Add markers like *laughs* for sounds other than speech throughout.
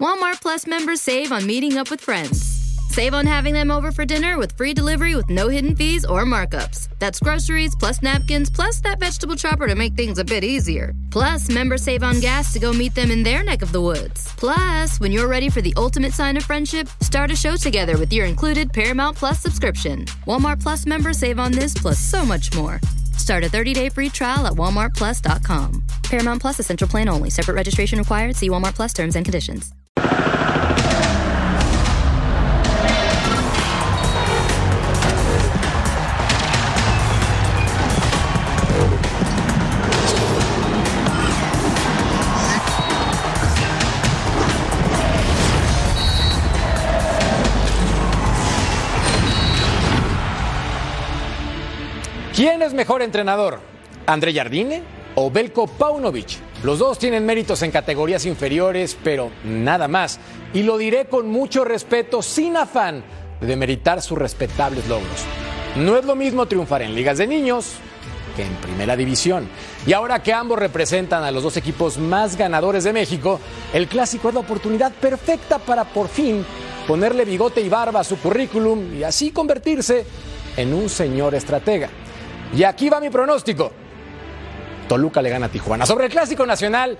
Walmart Plus members save on meeting up with friends. Save on having them over for dinner with free delivery with no hidden fees or markups. That's groceries plus napkins plus that vegetable chopper to make things a bit easier. Plus, members save on gas to go meet them in their neck of the woods. Plus, when you're ready for the ultimate sign of friendship, start a show together with your included Paramount Plus subscription. Walmart Plus members save on this plus so much more. Start a 30-day free trial at walmartplus.com. Paramount Plus essential plan only. Separate registration required. See Walmart Plus terms and conditions. ¿Quién es mejor entrenador? ¿André Jardine o Belko Paunovic? Los dos tienen méritos en categorías inferiores, pero nada más. Y lo diré con mucho respeto, sin afán de demeritar sus respetables logros. No es lo mismo triunfar en ligas de niños que en primera división. Y ahora que ambos representan a los dos equipos más ganadores de México, el clásico es la oportunidad perfecta para por fin ponerle bigote y barba a su currículum y así convertirse en un señor estratega. Y aquí va mi pronóstico. Toluca le gana a Tijuana. Sobre el Clásico Nacional,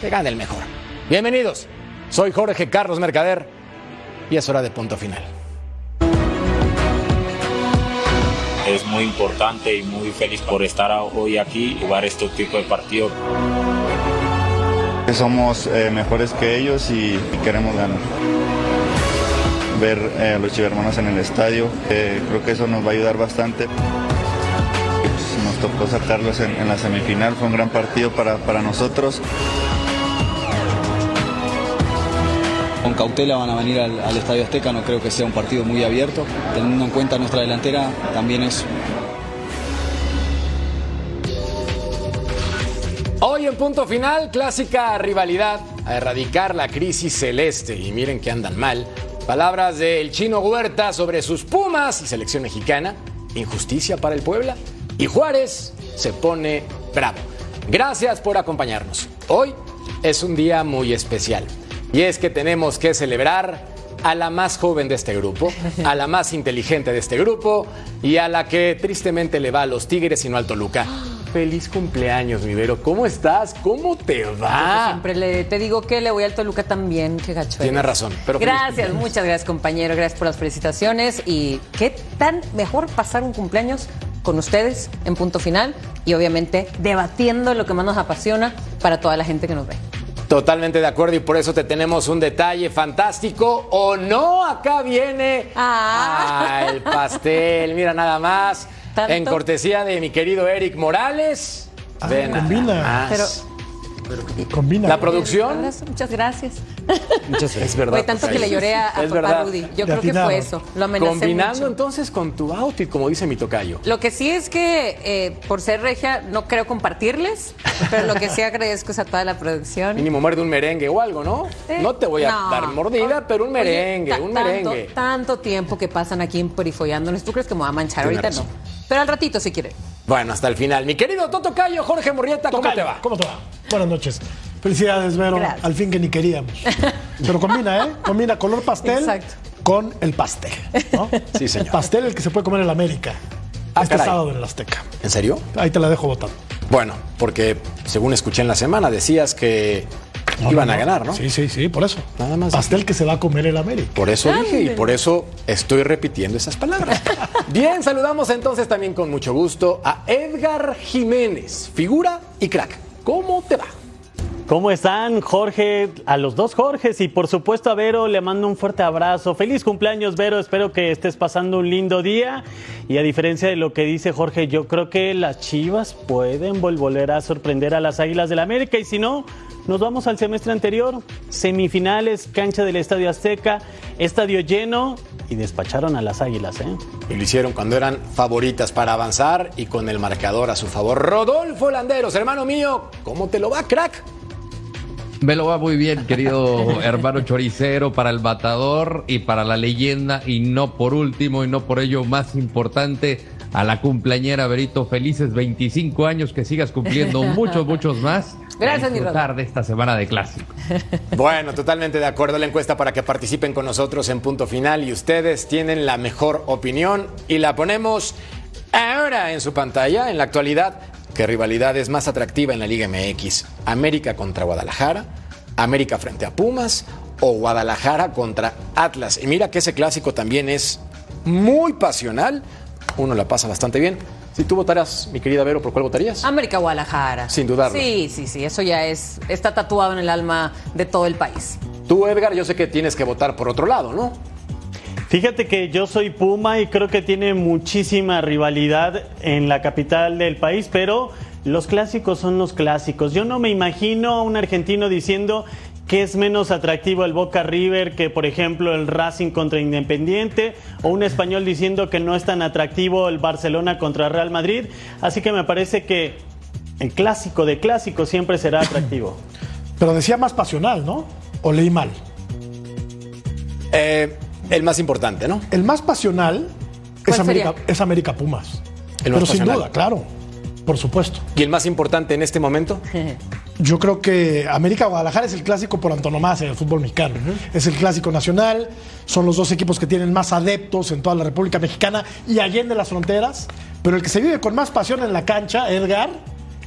que gane el mejor. Bienvenidos. Soy Jorge Carlos Mercader y es hora de punto final. Es muy importante y muy feliz por estar hoy aquí y jugar este tipo de partido. Somos eh, mejores que ellos y, y queremos ganar ver eh, a los chivermanos en el estadio. Eh, creo que eso nos va a ayudar bastante. Tocó sacarlos en, en, la semifinal, fue un gran partido para, para nosotros. Con cautela van a venir al, al, Estadio Azteca, no creo que sea un partido muy abierto, teniendo en cuenta nuestra delantera también es... Hoy en punto final, clásica rivalidad a erradicar la crisis celeste. Y miren que andan mal. Palabras del chino Huerta sobre sus Pumas y selección mexicana. Injusticia para el Puebla. Y Juárez se pone bravo. Gracias por acompañarnos. Hoy es un día muy especial. Y es que tenemos que celebrar a la más joven de este grupo, a la más inteligente de este grupo y a la que tristemente le va a los Tigres y no al Toluca. Feliz cumpleaños, mi Vero. ¿Cómo estás? ¿Cómo te va? Yo siempre le, te digo que le voy al Toluca también. Qué gacho. Tienes razón. Pero gracias, muchas gracias, compañero. Gracias por las felicitaciones. Y qué tan mejor pasar un cumpleaños con ustedes en punto final y obviamente debatiendo lo que más nos apasiona para toda la gente que nos ve. Totalmente de acuerdo y por eso te tenemos un detalle fantástico. ¿O no? Acá viene ah. Ah, el pastel. Mira nada más. ¿Tanto? En cortesía de mi querido Eric Morales. Ah, Ven combina. Pero, combina. La producción. Muchas gracias. Muchas gracias. Es verdad. Fue tanto que le lloré a, a es papá verdad. Rudy. Yo creo que fue eso. Lo amenacé Combinando mucho. entonces con tu outfit, como dice mi tocayo. Lo que sí es que, eh, por ser regia, no creo compartirles, pero lo que sí *laughs* agradezco es a toda la producción. Mínimo muerde un merengue o algo, ¿no? Eh, No te voy a no. dar mordida, pero un merengue, un tanto- merengue. Tanto tiempo que pasan aquí emperifollándonos. ¿Tú crees que me va a manchar? Tienes Ahorita razón. no. Pero al ratito si quiere. Bueno, hasta el final. Mi querido Toto Cayo, Jorge Morrieta, ¿cómo Tocayo, te va? ¿Cómo te va? Buenas noches. Felicidades, Vero. Gracias. Al fin que ni queríamos. Pero combina, ¿eh? Combina color pastel Exacto. con el pastel. ¿no? *laughs* Sí, señor. Pastel el que se puede comer en la América. Ah, este caray. sábado en el Azteca. ¿En serio? Ahí te la dejo votando. Bueno, porque según escuché en la semana decías que No, iban no, a ganar, ¿no? Sí, sí, sí, por eso. Nada más. Pastel que se va a comer en la América. Por eso dije y por eso estoy repitiendo esas palabras. *laughs* Bien, saludamos entonces también con mucho gusto a Edgar Jiménez, figura y crack. ¿Cómo te va? ¿Cómo están, Jorge? A los dos Jorges y por supuesto a Vero le mando un fuerte abrazo. Feliz cumpleaños, Vero. Espero que estés pasando un lindo día. Y a diferencia de lo que dice Jorge, yo creo que las Chivas pueden vol- volver a sorprender a las Águilas del América. Y si no, nos vamos al semestre anterior. Semifinales, cancha del Estadio Azteca, estadio lleno y despacharon a las Águilas, ¿eh? Y lo hicieron cuando eran favoritas para avanzar y con el marcador a su favor. Rodolfo Landeros, hermano mío, ¿cómo te lo va, crack? Me lo va muy bien, querido hermano choricero, para el batador y para la leyenda, y no por último y no por ello más importante, a la cumpleañera Berito, felices 25 años, que sigas cumpliendo *laughs* muchos, muchos más. Gracias, a mi de esta semana de clásico. Bueno, totalmente de acuerdo a la encuesta para que participen con nosotros en punto final y ustedes tienen la mejor opinión y la ponemos ahora en su pantalla. En la actualidad, ¿qué rivalidad es más atractiva en la Liga MX? ¿América contra Guadalajara? ¿América frente a Pumas? ¿O Guadalajara contra Atlas? Y mira que ese clásico también es muy pasional. Uno la pasa bastante bien. Si tú votaras, mi querida Vero, ¿por cuál votarías? América Guadalajara. Sin dudarlo. Sí, sí, sí. Eso ya es. Está tatuado en el alma de todo el país. Tú, Edgar, yo sé que tienes que votar por otro lado, ¿no? Fíjate que yo soy Puma y creo que tiene muchísima rivalidad en la capital del país, pero los clásicos son los clásicos. Yo no me imagino a un argentino diciendo que es menos atractivo el Boca River que, por ejemplo, el Racing contra Independiente, o un español diciendo que no es tan atractivo el Barcelona contra Real Madrid. Así que me parece que el clásico de clásicos siempre será atractivo. Pero decía más pasional, ¿no? ¿O leí mal? Eh, el más importante, ¿no? El más pasional es ¿Cuál América, es América Pumas. El más Pero sin duda, claro. Por supuesto. ¿Y el más importante en este momento? *laughs* Yo creo que América Guadalajara es el clásico por antonomasia del fútbol mexicano. Es el clásico nacional, son los dos equipos que tienen más adeptos en toda la República Mexicana y allende las fronteras. Pero el que se vive con más pasión en la cancha, Edgar,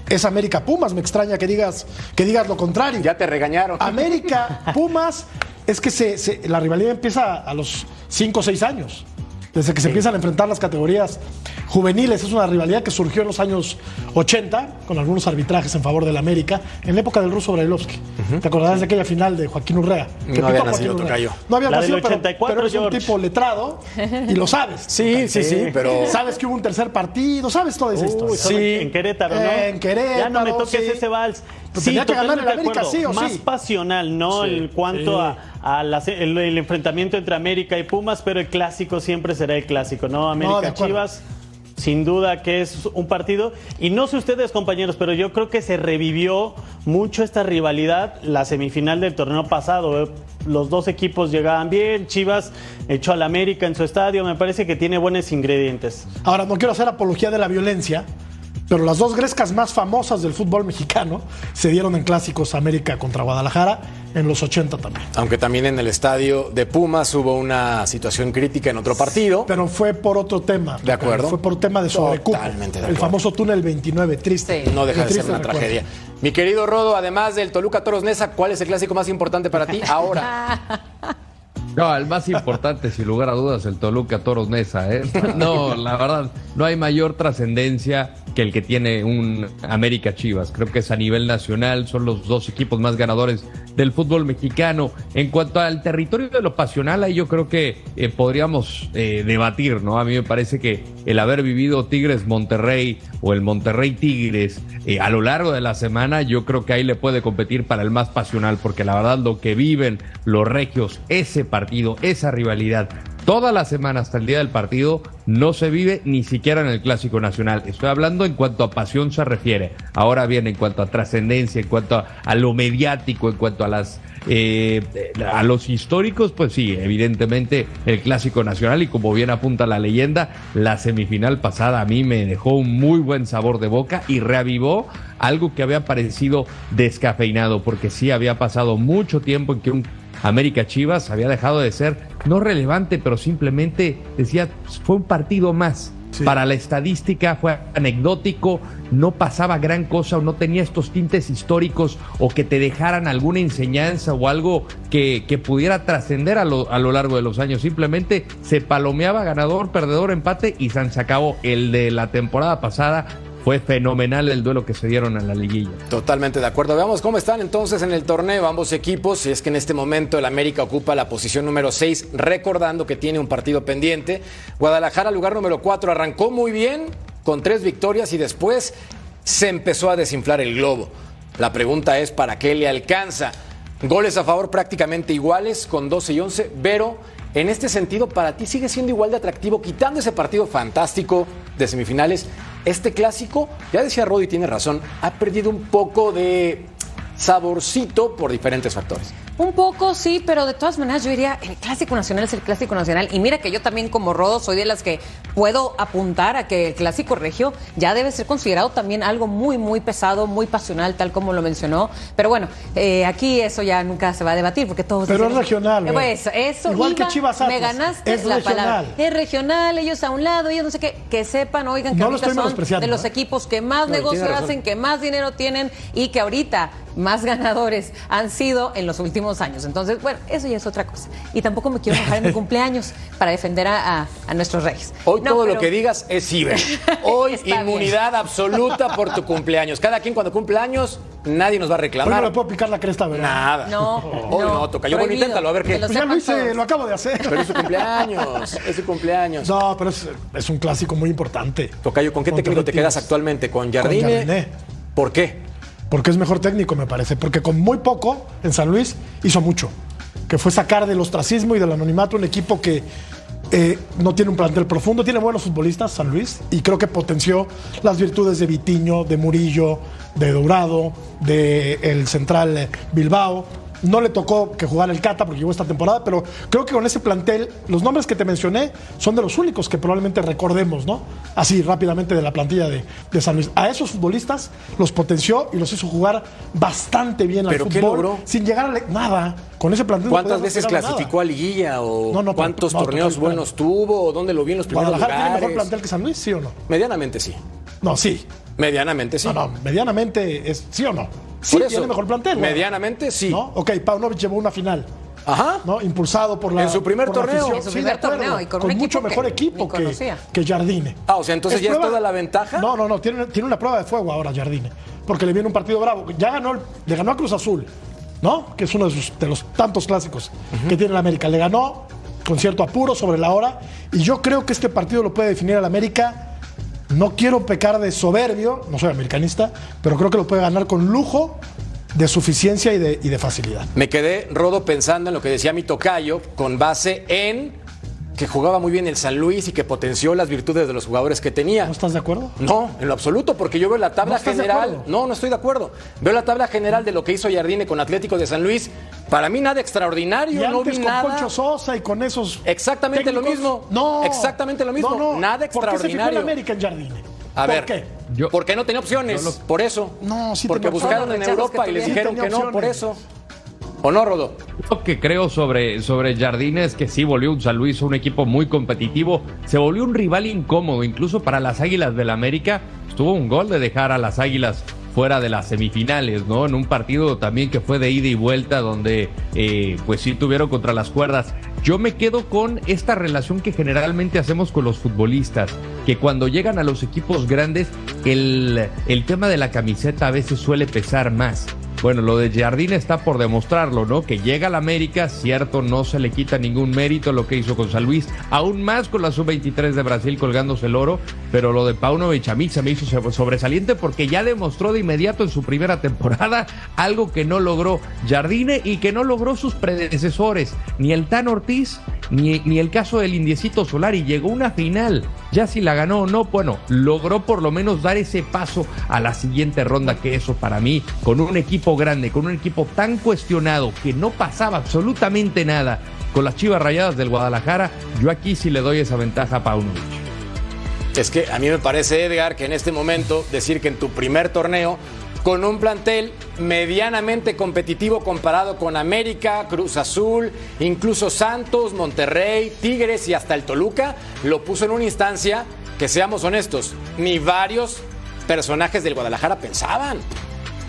es América Pumas. Me extraña que digas, que digas lo contrario. Ya te regañaron. América *laughs* Pumas es que se, se- la rivalidad empieza a los 5 o 6 años. Desde que se empiezan a enfrentar las categorías juveniles. Es una rivalidad que surgió en los años 80, con algunos arbitrajes en favor del América, en la época del ruso Brailovsky. ¿Te acordarás de aquella final de Joaquín Urrea? Que No había nacido, Joaquín Urrea. tocayo. No había La del nacido, pero- 84, pero, eres un tipo letrado y lo sabes. Sí, sí, sí, pero. Sabes que hubo un tercer partido, sabes toda esa historia. Sí. en Querétaro, ¿no? En Querétaro, Ya no me toques sí. ese vals. Pues tenía que ganar el América, sí o Más sí. pasional, ¿no? Sí, En cuanto sí. a, el, el enfrentamiento entre América y Pumas, pero el clásico siempre será el clásico, ¿no? América. Chivas. Sin duda que es un partido. Y no sé ustedes, compañeros, pero yo creo que se revivió mucho esta rivalidad la semifinal del torneo pasado. ¿eh? Los dos equipos llegaban bien. Chivas echó al América en su estadio. Me parece que tiene buenos ingredientes. Ahora, no quiero hacer apología de la violencia, pero las dos grescas más famosas del fútbol mexicano se dieron en clásicos América contra Guadalajara en los 80 también. Aunque también en el estadio de Pumas hubo una situación crítica en otro partido. Pero fue por otro tema. De acuerdo. Fue por tema de sobrecupo. Totalmente de El acuerdo. famoso túnel 29, triste. Sí. No deja El de ser una recuerdo. tragedia. Mi querido Rodo, además del Toluca Toros Nesa, ¿cuál es el clásico más importante para ti ahora? *laughs* No, el más importante, sin lugar a dudas, el Toluca Toros Nesa. ¿eh? No, la verdad, no hay mayor trascendencia que el que tiene un América Chivas. Creo que es a nivel nacional, son los dos equipos más ganadores del fútbol mexicano. En cuanto al territorio de lo pasional, ahí yo creo que eh, podríamos eh, debatir, ¿no? A mí me parece que el haber vivido Tigres Monterrey o el Monterrey Tigres eh, a lo largo de la semana, yo creo que ahí le puede competir para el más pasional, porque la verdad lo que viven los regios, ese partido, esa rivalidad, toda la semana hasta el día del partido, no se vive ni siquiera en el Clásico Nacional. Estoy hablando en cuanto a pasión se refiere. Ahora bien, en cuanto a trascendencia, en cuanto a, lo mediático, en cuanto a las eh, a los históricos, pues sí, evidentemente el Clásico Nacional y como bien apunta la leyenda, la semifinal pasada a mí me dejó un muy buen sabor de boca y reavivó algo que había parecido descafeinado, porque sí había pasado mucho tiempo en que un América Chivas había dejado de ser no relevante, pero simplemente decía, fue un partido más. Para la estadística fue anecdótico, no pasaba gran cosa o no tenía estos tintes históricos o que te dejaran alguna enseñanza o algo que, que pudiera trascender a lo, a lo largo de los años. Simplemente se palomeaba ganador, perdedor, empate y se acabó. El de la temporada pasada fue fenomenal el duelo que se dieron en la liguilla. Totalmente de acuerdo. Veamos cómo están entonces en el torneo ambos equipos. Y es que en este momento el América ocupa la posición número 6, recordando que tiene un partido pendiente. Guadalajara, lugar número 4, arrancó muy bien con tres victorias y después se empezó a desinflar el globo. La pregunta es: ¿para qué le alcanza? Goles a favor prácticamente iguales con 12 y 11, pero en este sentido, para ti sigue siendo igual de atractivo, quitando ese partido fantástico de semifinales. Este clásico, ya decía Rodi, tiene razón, ha perdido un poco de saborcito por diferentes factores. Un poco, sí, pero de todas maneras yo diría, el Clásico Nacional es el Clásico Nacional. Y mira que yo también como Rodo soy de las que puedo apuntar a que el Clásico Regio ya debe ser considerado también algo muy, muy pesado, muy pasional, tal como lo mencionó. Pero bueno, eh, aquí eso ya nunca se va a debatir porque todos... Pero dicen- es regional, Eh. Pues eso, Igual iba, que Chivas me ganaste Es la regional. palabra. Es regional, ellos a un lado, ellos no sé qué, que sepan, oigan, que No lo ahorita estoy son menospreciando, de los ¿eh? equipos que más No, negocio hacen, que más dinero tienen y que ahorita más ganadores han sido en los últimos años. Entonces, bueno, eso ya es otra cosa. Y tampoco me quiero enojar en mi *laughs* cumpleaños para defender a, a- a nuestros reyes. Hoy No, todo lo que digas es ciber. *laughs* Hoy bien. inmunidad absoluta por tu cumpleaños. Cada quien cuando cumple años, nadie nos va a Hoy no reclamar. le puedo picar la cresta, ¿verdad? Nada. No, *laughs* Hoy no, no, toca. Yo bueno, inténtalo, a ver qué. lo Pues ya lo hice, todos. lo acabo de hacer. Pero es su cumpleaños. Es su cumpleaños. No, pero es, es un clásico muy importante. Tocayo, ¿con qué técnico te quedas actualmente? ¿Con Jardine? Jardine. ¿Por qué? Porque es mejor técnico, me parece. Porque con muy poco en San Luis hizo mucho. Que fue sacar del ostracismo y del anonimato un equipo que eh, no tiene un plantel profundo, tiene buenos futbolistas, San Luis, y creo que potenció las virtudes de Vitiño, de Murillo, de Dourado, de el central Bilbao. No le tocó que jugara el Cata porque llegó esta temporada, pero creo que con ese plantel, los nombres que te mencioné son de los únicos que probablemente recordemos, ¿no? Así rápidamente de la plantilla de, de San Luis. A esos futbolistas los potenció y los hizo jugar bastante bien al ¿Pero qué fútbol logró? sin llegar a... le- Nada. Con ese plantel ¿Cuántas veces a nada. clasificó a liguilla? ¿O No, no, pero- cuántos torneos buenos tuvo? ¿O dónde lo vi en los primeros ¿Guadalajara tiene mejor lugares? plantel que San Luis, sí o no? Medianamente sí. No, sí. Medianamente sí. No, no, medianamente es sí o no. Sí, eso, tiene mejor plantel. medianamente sí. ¿No? Ok, Paunovic llevó una final. Ajá. ¿no? Impulsado por la. En su primer la torneo. En su primer torneo y con un mucho que mejor equipo que, que Jardine. Ah, o sea, entonces ya es prueba- toda la ventaja. No, no, no, tiene, tiene una prueba de fuego ahora Jardine. Porque le viene un partido bravo. Ya ganó, el- le ganó a Cruz Azul, ¿no? Que es uno de, sus- de los tantos clásicos que tiene el América. Le ganó con cierto apuro sobre la hora. Y yo creo que este partido lo puede definir el América. No quiero pecar de soberbio, no soy americanista, pero creo que lo puede ganar con lujo, de suficiencia y de, y de facilidad. Me quedé, Rodo, pensando en lo que decía mi tocayo, con base en que jugaba muy bien el San Luis y que potenció las virtudes de los jugadores que tenía. ¿No estás de acuerdo? No, en lo absoluto, porque yo veo la tabla ¿No estás de general. No, no estoy de acuerdo. Veo la tabla general de lo que hizo Jardine con Atlético de San Luis. Para mí nada extraordinario, Y no antes vi con nada. Poncho Sosa y con esos. Exactamente lo mismo. No. Exactamente lo mismo. No, no. Nada ¿Por qué se fijó en extraordinario. América en Jardine? A ¿Por ver, qué? Yo- porque no tenía opciones, por eso. No, sí Porque buscaron en Europa y les dijeron que no, por eso. ¿O no, Rodo? Lo que creo sobre, sobre Jardine es que sí volvió un San Luis un equipo muy competitivo, se volvió un rival incómodo, incluso para las Águilas del América. Estuvo un gol de dejar a las Águilas fuera de las semifinales, ¿no? En un partido también que fue de ida y vuelta, donde eh, pues sí tuvieron contra las cuerdas. Yo me quedo con esta relación que generalmente hacemos con los futbolistas, que cuando llegan a los equipos grandes, el, el tema de la camiseta a veces suele pesar más. Bueno, lo de Jardine está por demostrarlo, ¿no? Que llega al América, cierto, no se le quita ningún mérito lo que hizo con San Luis, aún más con la sub-23 de Brasil colgándose el oro, pero lo de Paunovic a se me hizo sobre- sobresaliente porque ya demostró de inmediato en su primera temporada *laughs* algo que no logró Jardine y que no logró sus predecesores, ni el Tan Ortiz, ni, ni el caso del Indiecito Solari, llegó una final, ya si la ganó o no, bueno, logró por lo menos dar ese paso a la siguiente ronda, que eso para mí, con un equipo grande, con un equipo tan cuestionado que no pasaba absolutamente nada con las Chivas Rayadas del Guadalajara, yo aquí sí le doy esa ventaja a Paunovic. Es que a mí me parece, Edgar, que en este momento decir que en tu primer torneo, con un plantel medianamente competitivo comparado con América, Cruz Azul, incluso Santos, Monterrey, Tigres y hasta el Toluca, lo puso en una instancia que, seamos honestos, ni varios personajes del Guadalajara pensaban.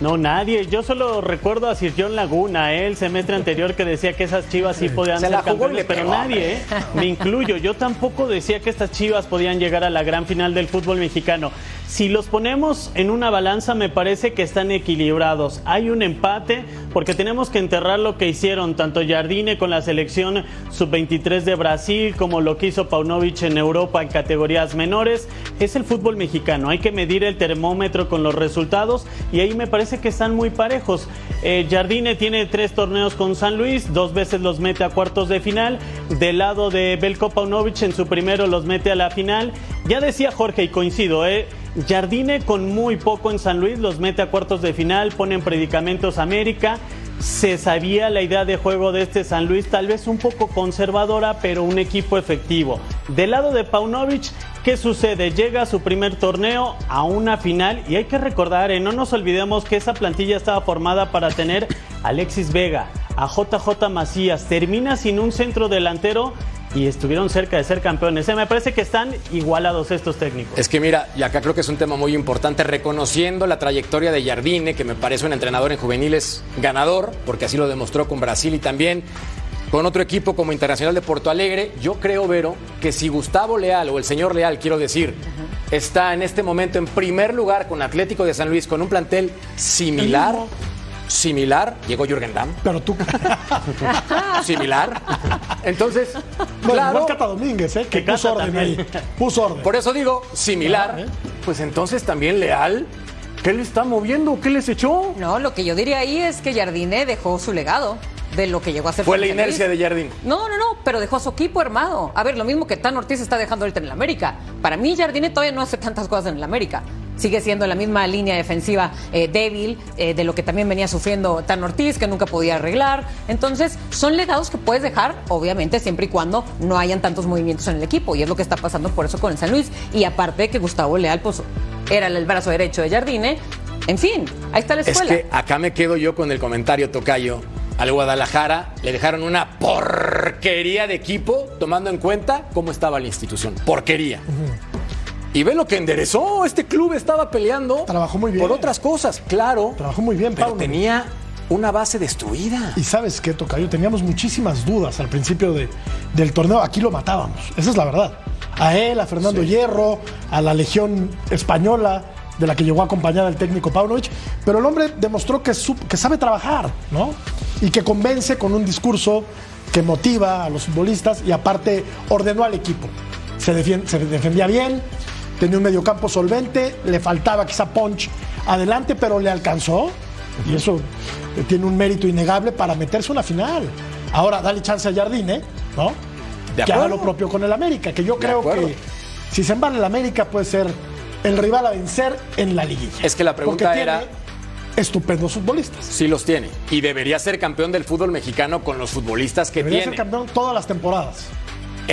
No, nadie. Yo solo recuerdo a Sir John Laguna, ¿eh? el semestre anterior, que decía que esas chivas sí podían Se ser la jugó y campeones, le pero pegó, nadie, ¿eh? me incluyo. Yo tampoco decía que estas chivas podían llegar a la gran final del fútbol mexicano. Si los ponemos en una balanza, me parece que están equilibrados. Hay un empate, porque tenemos que enterrar lo que hicieron tanto Jardine con la selección sub-23 de Brasil, como lo que hizo Paunovic en Europa en categorías menores. Es el fútbol mexicano. Hay que medir el termómetro con los resultados y ahí me parece que están muy parejos. Eh, Jardine tiene tres torneos con San Luis, dos veces los mete a cuartos de final. Del lado de Belko Paunovic en su primero los mete a la final. Ya decía Jorge y coincido, ¿eh? Jardine con muy poco en San Luis los mete a cuartos de final, pone en predicamentos América. se sabía la idea de juego de este San Luis, tal vez un poco conservadora, pero un equipo efectivo. Del lado de Paunovic, ¿qué sucede? Llega a su primer torneo a una final y hay que recordar, eh, no nos olvidemos que esa plantilla estaba formada para tener a Alexis Vega, a JJ Macías, termina sin un centro delantero y estuvieron cerca de ser campeones. Eh, me parece que están igualados estos técnicos. Es que mira, y acá creo que es un tema muy importante, reconociendo la trayectoria de Jardine, que me parece un entrenador en juveniles ganador, porque así lo demostró con Brasil y también con otro equipo como Internacional de Porto Alegre. Yo creo, Vero, que si Gustavo Leal o el señor Leal, quiero decir, está en este momento en primer lugar con Atlético de San Luis, con un plantel similar. Similar, llegó Jürgen Damm. Pero tú. *laughs* Similar. Entonces, Bueno, claro, Cata Domínguez, ¿eh? Que Que puso orden también. ahí. Puso orden. Por eso digo, similar. ¿eh? Pues entonces también Leal. ¿Qué le está moviendo? ¿Qué les echó? No, lo que yo diría ahí es que Jardine dejó su legado de lo que llegó a ser. Fue la Luis. inercia de Jardín. No, no, no, pero dejó a su equipo armado. A ver, lo mismo que Tan Ortiz está dejando ahorita en el América. Para mí, Jardine todavía no hace tantas cosas en el América. Sigue siendo la misma línea defensiva eh, débil eh, de lo que también venía sufriendo Tan Ortiz, que nunca podía arreglar. Entonces, son legados que puedes dejar, obviamente, siempre y cuando no hayan tantos movimientos en el equipo. Y es lo que está pasando por eso con el San Luis. Y aparte de que Gustavo Leal, pues, era el brazo derecho de Jardine. En fin, ahí está la Es escuela. que acá me quedo yo con el comentario, Tocayo. Al Guadalajara le dejaron una porquería de equipo, tomando en cuenta cómo estaba la institución. Porquería. Y ve lo que enderezó. Este club estaba peleando Trabajó muy bien. por otras cosas, claro. Trabajó muy bien, pero Pauno. tenía una base destruida. Y sabes qué, Tocayo, teníamos muchísimas dudas al principio de- del torneo. Aquí lo matábamos, esa es la verdad. A él, a Fernando Hierro, a la Legión Española, de la que llegó acompañada el técnico Paunovic. Pero el hombre demostró que, sabe trabajar, ¿no? Y que convence con un discurso que motiva a los futbolistas y aparte ordenó al equipo. Se defendía bien, tenía un mediocampo solvente, le faltaba quizá punch adelante, pero le alcanzó. Y eso eh, tiene un mérito innegable para meterse a una final. Ahora, dale chance a Jardine, ¿no? De que haga lo propio con el América, que yo De creo acuerdo. que si se embala el América puede ser el rival a vencer en la liguilla. Es que la pregunta era- tiene estupendos futbolistas. Sí los tiene. Y debería ser campeón del fútbol mexicano con los futbolistas que Debería tiene. ser campeón todas las temporadas.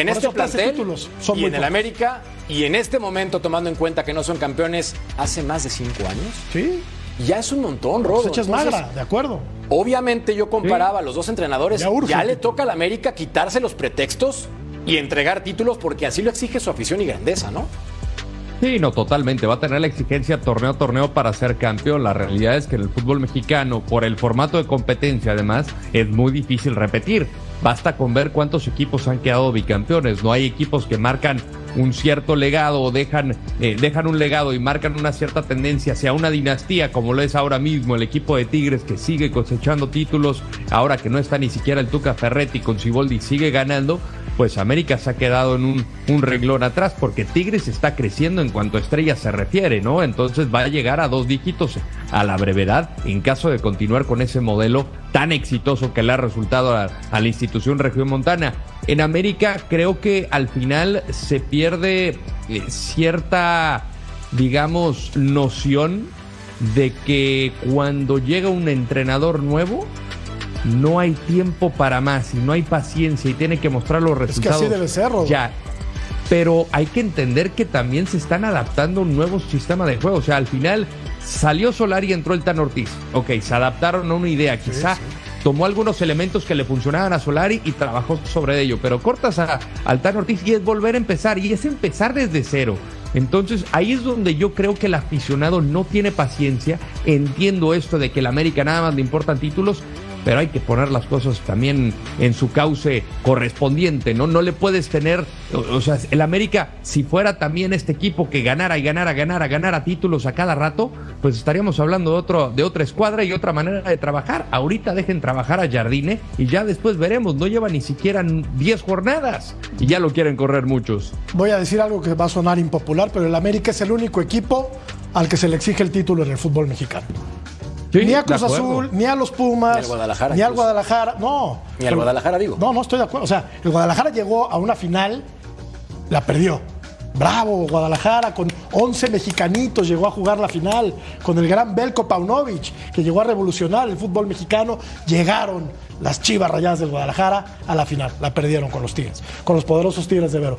En este eso 13 plantel títulos son y en el. América y en este momento tomando en cuenta que no son campeones hace más de cinco años, Sí, ya es un montón, Rodo. se echas Entonces, magra, de acuerdo. Obviamente yo comparaba a los dos entrenadores. Ya Ya, urge le toca al América quitarse los pretextos y entregar títulos porque así lo exige su afición y grandeza, ¿no? Sí, no, totalmente. Va a tener la exigencia torneo a torneo para ser campeón. La realidad es que en el fútbol mexicano, por el formato de competencia, además, es muy difícil repetir. Basta con ver cuántos equipos han quedado bicampeones. No hay equipos que marcan un cierto legado o dejan, eh, dejan un legado y marcan una cierta tendencia hacia una dinastía, como lo es ahora mismo el equipo de Tigres que sigue cosechando títulos, ahora que no está ni siquiera el Tuca Ferretti con Ciboldi sigue ganando, pues América se ha quedado en un, un renglón atrás porque Tigres está creciendo en cuanto a estrellas se refiere, ¿no? Entonces va a llegar a dos dígitos a la brevedad en caso de continuar con ese modelo tan exitoso que le ha resultado a, la institución regiomontana. En América creo que al final se pierde eh, cierta, digamos, noción de que cuando llega un entrenador nuevo, no hay tiempo para más y no hay paciencia y tiene que mostrar los Es que resultados. así debe ser. Ya. Pero hay que entender que también se están adaptando a un nuevo sistema de juego. O sea, al final salió Solari y entró el Tan Ortiz. Ok, se adaptaron a una idea. Quizá tomó algunos elementos que le funcionaban a Solari y trabajó sobre ello. Pero cortas a, al Tan Ortiz y es volver a empezar. Y es empezar desde cero. Entonces ahí es donde yo creo que el aficionado no tiene paciencia. Entiendo esto de que el América nada más le importan títulos, pero hay que poner las cosas también en su cauce correspondiente, ¿no? No le puedes tener, o, sea, el América, si fuera también este equipo que ganara y ganara, ganara, ganara títulos a cada rato, pues estaríamos hablando de, otro, de otra escuadra y otra manera de trabajar. Ahorita dejen trabajar a Jardine y ya después veremos, no lleva ni siquiera 10 jornadas y ya lo quieren correr muchos. Voy a decir algo que va a sonar impopular, pero el América es el único equipo al que se le exige el título en el fútbol mexicano. Sí, ni a Cruz. Azul, ni a los Pumas, Ni al Guadalajara, ni al. Guadalajara, no. Ni al Guadalajara, digo. No, no estoy de acuerdo. O sea, el Guadalajara llegó a una final, la perdió. Bravo, Guadalajara, con 11 mexicanitos llegó a jugar la final, con el gran Belko Paunovic, que llegó a revolucionar el fútbol mexicano. Llegaron las chivas rayadas del Guadalajara a la final, la perdieron con los Tigres, con los poderosos Tigres de Vero.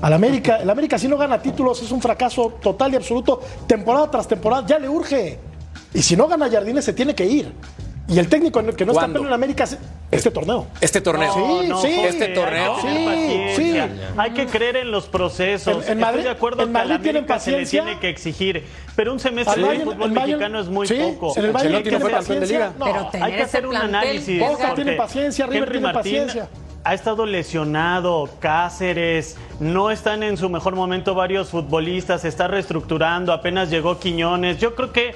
Al América, el América si no gana títulos es un fracaso total y absoluto, temporada tras temporada, ya le urge. Y si no gana Jardines se tiene que ir. Y el técnico que no está ¿Cuándo? en América es este torneo. Este torneo. Sí, No, sí. Jorge, Este torneo. hay que Sí, sí. Hay que creer en los procesos. En- en Madrid- Estoy de acuerdo en que a la Madrid tienen América se le tiene que exigir, pero un semestre del Bayern- fútbol Bayern- mexicano es muy sí, poco. en el Bayern Hay que campeón de liga. No, Pero hay que hacer un análisis. Boca tiene paciencia, River Henry tiene Martín paciencia. Ha estado lesionado, Cáceres, no están en su mejor momento varios futbolistas, se está reestructurando, apenas llegó Quiñones. Yo creo que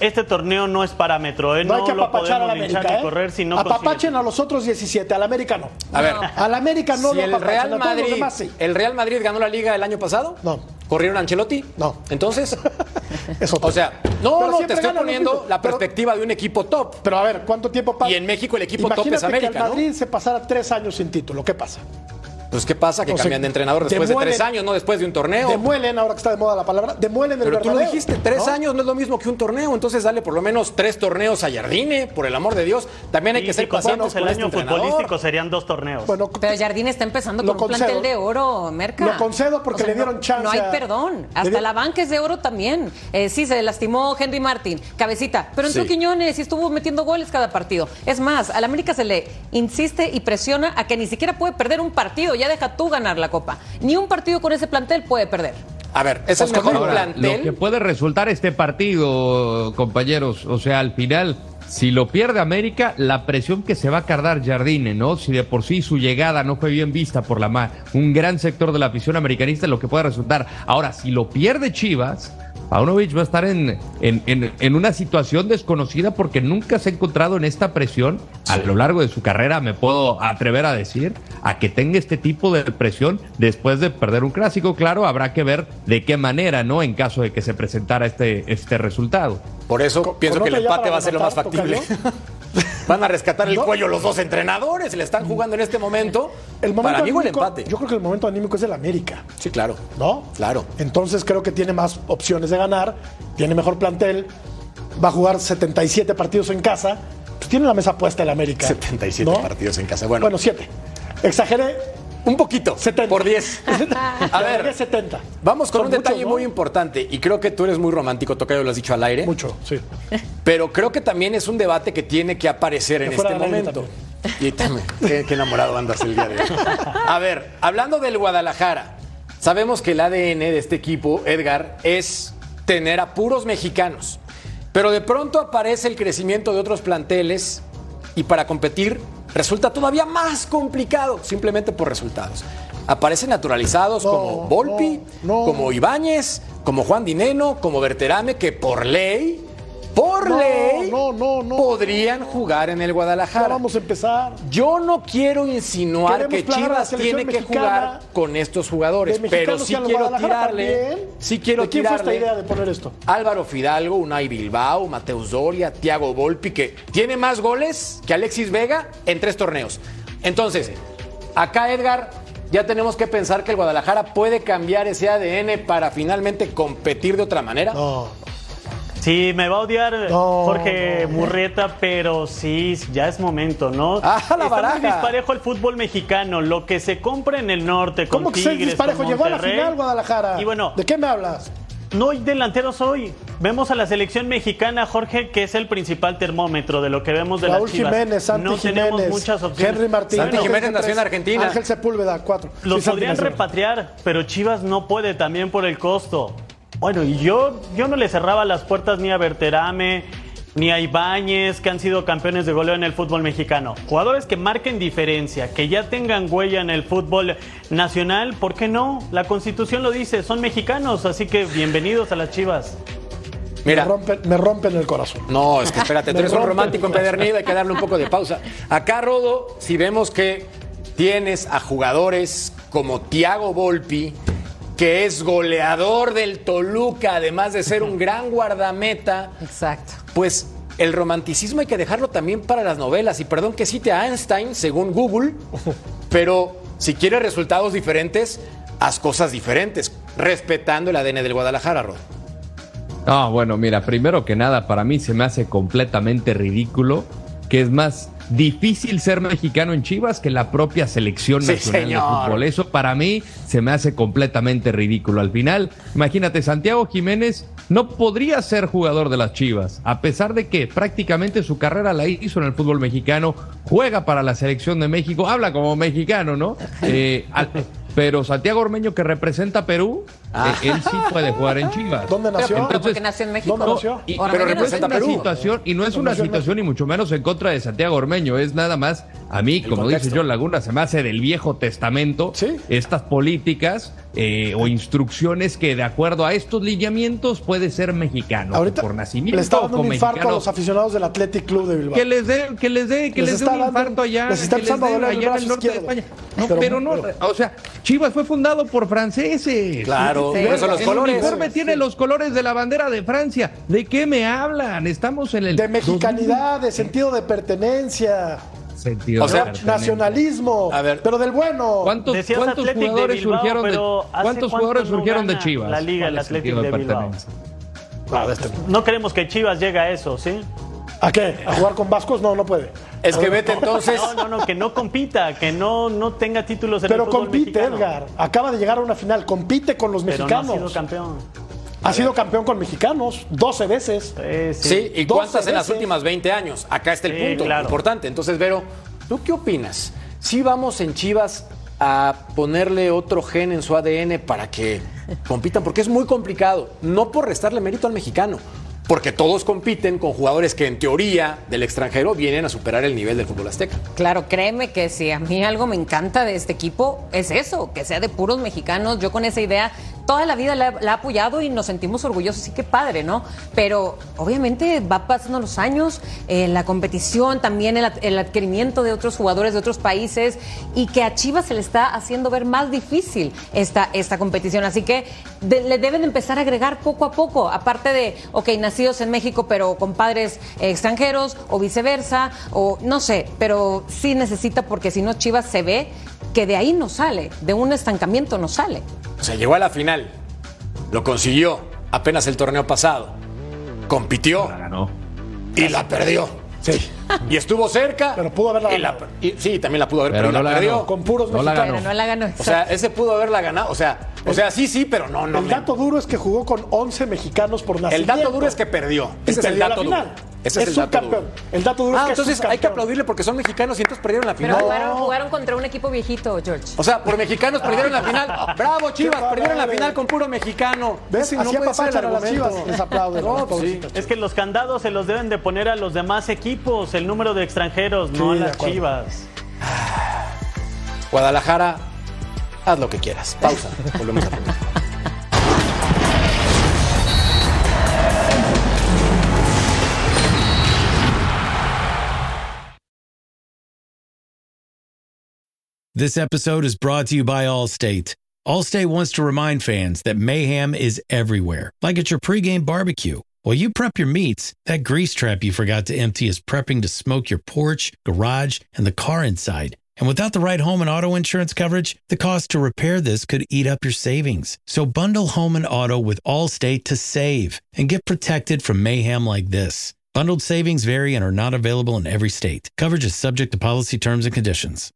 este torneo no es parámetro, ¿eh? No, hay que lo apapachar a la América. ni ¿eh? correr si no Apapachen consigue- a los otros 17, al América no. A ver. Al América no si lo el apapachen, Real a todos los Madrid, demás sí. ¿El Real Madrid ganó la liga el año pasado? No. ¿Corrieron a Ancelotti? No. Entonces, *laughs* Es otro. o sea, no, Pero no, te estoy poniendo la Pero- perspectiva de un equipo top. Pero a ver, ¿cuánto tiempo pasa? Y en México el equipo top es Imagínate América, que ¿no? el Madrid se pasara tres años sin título. ¿Qué pasa? Pues, ¿qué pasa? Que O sea, cambian de entrenador después de tres años, no después de un torneo. Demuelen, ahora que está de moda la palabra, demuelen el Pero tú lo dijiste, tres ¿no? años no es lo mismo que un torneo, entonces dale por lo menos tres torneos a Jardine, por el amor de Dios. También hay Y que si ser pacientes contamos el con este año entrenador. futbolístico serían dos torneos. Bueno, Pero Jardín está empezando con un plantel de oro, Merca. Lo concedo porque le dieron no- chance No hay a- perdón. Hasta la banca es de oro también. Eh, sí, se lastimó Henry Martin, cabecita. Pero entró Sí. Quiñones y estuvo metiendo goles cada partido. Es más, al América se le insiste y presiona a que ni siquiera puede perder un partido. Ya deja tú ganar la copa. Ni un partido con ese plantel puede perder. A ver, es el mejor Ahora, plantel. Lo que puede resultar este partido, compañeros, o sea, al final, si lo pierde América, la presión que se va a cargar Jardine, ¿no? Si de por sí su llegada no fue bien vista por la ma- un gran sector de la afición americanista, lo que puede resultar. Ahora, si lo pierde Chivas, Paunovic va a estar en, en, en- en una situación desconocida porque nunca se ha encontrado en esta presión a lo largo de su carrera, me puedo atrever a decir, a que tenga este tipo de presión después de perder un clásico. Claro, habrá que ver de qué manera, ¿no? En caso de que se presentara este, este resultado. Por eso pienso que el empate va a ser lo más factible. *laughs* Van a rescatar el No. cuello los dos entrenadores, le están jugando en este momento. el momento Para mí fue el anímico- empate. Yo creo que el momento anímico es el América. Sí, claro. ¿no? Claro. Entonces creo que tiene más opciones de ganar, tiene mejor plantel, va a jugar 77 partidos en casa, pues tiene la mesa puesta el América. 77 ¿no? partidos en casa. Bueno, Bueno, 7. Exageré. Un poquito. 70. Por 10. *laughs* A *laughs* ver, Agregué 70. vamos con Son un detalle muy importante. Y creo que tú eres muy romántico, Tocayo, lo has dicho al aire. Mucho, sí. Pero creo que también es un debate que tiene que aparecer en Que este momento. Y también, *laughs* qué, qué enamorado andas el día de hoy. A ver, hablando del Guadalajara, sabemos que el ADN de este equipo, Edgar, es tener a puros mexicanos. Pero de pronto aparece el crecimiento de otros planteles y para competir resulta todavía más complicado, simplemente por resultados. Aparecen naturalizados No, como Volpi, no, no. como Ibáñez, como Juan Dineno, como Berterame, que por ley, por No, ley, no, no, no. podrían jugar en el Ya Guadalajara. vamos a empezar. Yo no quiero insinuar Queremos que Chivas tiene que jugar con estos jugadores, pero sí quiero tirarle, sí quiero ¿De quién fue esta tirarle idea de poner esto? Álvaro Fidalgo, Unai Bilbao, Mateus Doria, Thiago Volpi, que tiene más goles que Alexis Vega en tres torneos. Entonces, acá Edgar, ya tenemos que pensar que el Guadalajara puede cambiar ese ADN para finalmente competir de otra manera. No, Sí, me va a odiar No, Jorge no. Murrieta, pero sí, ya es momento, ¿no? Ah, la Está baraja. muy disparejo el fútbol mexicano. Lo que se compra en el norte con ¿Cómo que se Tigres, disparejo? con Llegó a la final Guadalajara. Y bueno, ¿De qué me hablas? no hay delanteros hoy. Vemos a la selección mexicana, Jorge, que es el principal termómetro de lo que vemos de Raúl las Chivas. Jiménez, Santi no tenemos Jiménez, muchas opciones. Henry Martín. Santi Ángel Jiménez nació en Argentina. Ángel Sepúlveda, cuatro. Los Sí, podrían repatriar, pero Chivas no puede también por el costo. Bueno, y yo, yo no le cerraba las puertas ni a Berterame, ni a Ibáñez, que han sido campeones de goleo en el fútbol mexicano. Jugadores que marquen diferencia, que ya tengan huella en el fútbol nacional, ¿por qué no? La constitución lo dice, son mexicanos, así que bienvenidos a las Chivas. Mira, Me rompen, me rompen el corazón. No, es que espérate, *laughs* tú eres un romántico el corazón. empedernido, hay que darle un poco de pausa. Acá, Rodo, si vemos que tienes a jugadores como Tiago Volpi, que es goleador del Toluca, además de ser un gran guardameta, Exacto. pues el romanticismo hay que dejarlo también para las novelas. Y perdón que cite a Einstein, según Google, *laughs* pero si quieres resultados diferentes, haz cosas diferentes. respetando el ADN del Guadalajara, Rod. No, bueno, mira, primero que nada, para mí se me hace completamente ridículo que es más difícil ser mexicano en Chivas que la propia selección Sí, nacional señor. de fútbol. Eso para mí se me hace completamente ridículo. Al final, imagínate, Santiago Jiménez no podría ser jugador de las Chivas, a pesar de que prácticamente su carrera la hizo en el fútbol mexicano, juega para la selección de México, habla como mexicano, ¿no? Eh, al- pero Santiago Ormeño que representa a Perú, Ah. eh, él sí puede jugar en Chivas. ¿Dónde nació? Pero Entonces- porque nació en México. ¿Dónde nació? Y- Ahora, pero representa es una Perú. situación y no es una situación y mucho menos en contra de Santiago Ormeño, es nada más a mí, como contexto. dice John Laguna, se me hace del viejo testamento Sí. estas políticas eh, o instrucciones que de acuerdo a estos lineamientos puede ser mexicano Ahorita por nacimiento le está o dando con un infarto a los aficionados del Athletic Club de Bilbao. Que les dé, que les dé, que Les les, dé un dando- infarto allá, les está que dé el allá en el norte de izquierdo. España. No, Pero- pero, no, pero- o sea, Chivas fue fundado por franceses. Claro, Sí. por eso los el colores. uniforme tiene los colores de la bandera de Francia. ¿De qué me hablan? Estamos en el De mexicanidad, de sentido de pertenencia, sentido O sea, de nacionalismo, A ver. pero del bueno. ¿Cuántos, Decías cuántos de jugadores Bilbao, surgieron de pero ¿hace cuántos cuánto jugadores no surgieron de Chivas? la liga, ¿Cuál el sentido de Bilbao? pertenencia? Ah, de este- No queremos que Chivas llegue a eso, ¿sí? ¿A qué? ¿A jugar con vascos? No, no puede. Es que vete entonces. No, no, no, que no compita, que no, no tenga títulos en Pero el fútbol compite, mexicano. Edgar. Acaba de llegar a una final. Compite con los Pero no ha mexicanos. sido campeón. ha sido campeón con mexicanos 12 veces. Sí. Sí, ¿y 12 cuántas en las veces. últimas 20 años? Acá está el Sí, punto claro. importante. Entonces, Vero, ¿tú qué opinas? Si vamos en Chivas a ponerle otro gen en su ADN para que compitan, porque es muy complicado, no por restarle mérito al mexicano, porque todos compiten con jugadores que en teoría del extranjero vienen a superar el nivel del fútbol azteca. Claro, créeme que si a mí algo me encanta de este equipo es eso, que sea de puros mexicanos. Yo con esa idea toda la vida la, he apoyado y nos sentimos orgullosos, sí que padre, ¿no? Pero obviamente va pasando los años, eh, la competición, también el, ad- el adquirimiento de otros jugadores de otros países y que a Chivas se le está haciendo ver más difícil esta, esta competición. Así que le deben empezar a agregar poco a poco, aparte de, ok, nacidos en México pero con padres eh, extranjeros o viceversa, o no sé, pero sí necesita porque si no Chivas se ve que de ahí no sale, de un estancamiento no sale. O sea, llegó a la final, lo consiguió apenas el torneo pasado, compitió La ganó. y la perdió. Sí. Y estuvo cerca. Pero pudo haberla y la- ganado. y- sí, también la pudo haber, Pero pero, no la la perdió. ganó. Con puros No la. Pero no la ganó. O sea, ese pudo haberla ganado. O sea, o sea, sí, sí, pero no, no. el me- dato duro es que jugó con 11 mexicanos por el nacimiento. dato duro es que perdió. Y Ese es el la dato final. duro. Ese es, Es el dato duro. El dato duro es ah, que es entonces hay que aplaudirle porque son mexicanos y entonces perdieron la Pero final. jugaron, jugaron contra un equipo viejito, George. O sea, por mexicanos perdieron la final. *laughs* Bravo, Chivas, perdieron la final con puro mexicano. ¿Ves? No Así puede ser el las argumento. Chivas. Les aplauden. No, pues sí. Es que los candados se los deben de poner a los demás equipos, el número de extranjeros, no a las. Chivas. Guadalajara, haz lo que quieras. Pausa. *laughs* Volvemos a poner. This episode is brought to you by Allstate. Allstate wants to remind fans that mayhem is everywhere, like at your pregame barbecue. While you prep your meats, that grease trap you forgot to empty is prepping to smoke your porch, garage, and the car inside. And without the right home and auto insurance coverage, the cost to repair this could eat up your savings. So bundle home and auto with Allstate to save and get protected from mayhem like this. Bundled savings vary and are not available in every state. Coverage is subject to policy terms and conditions.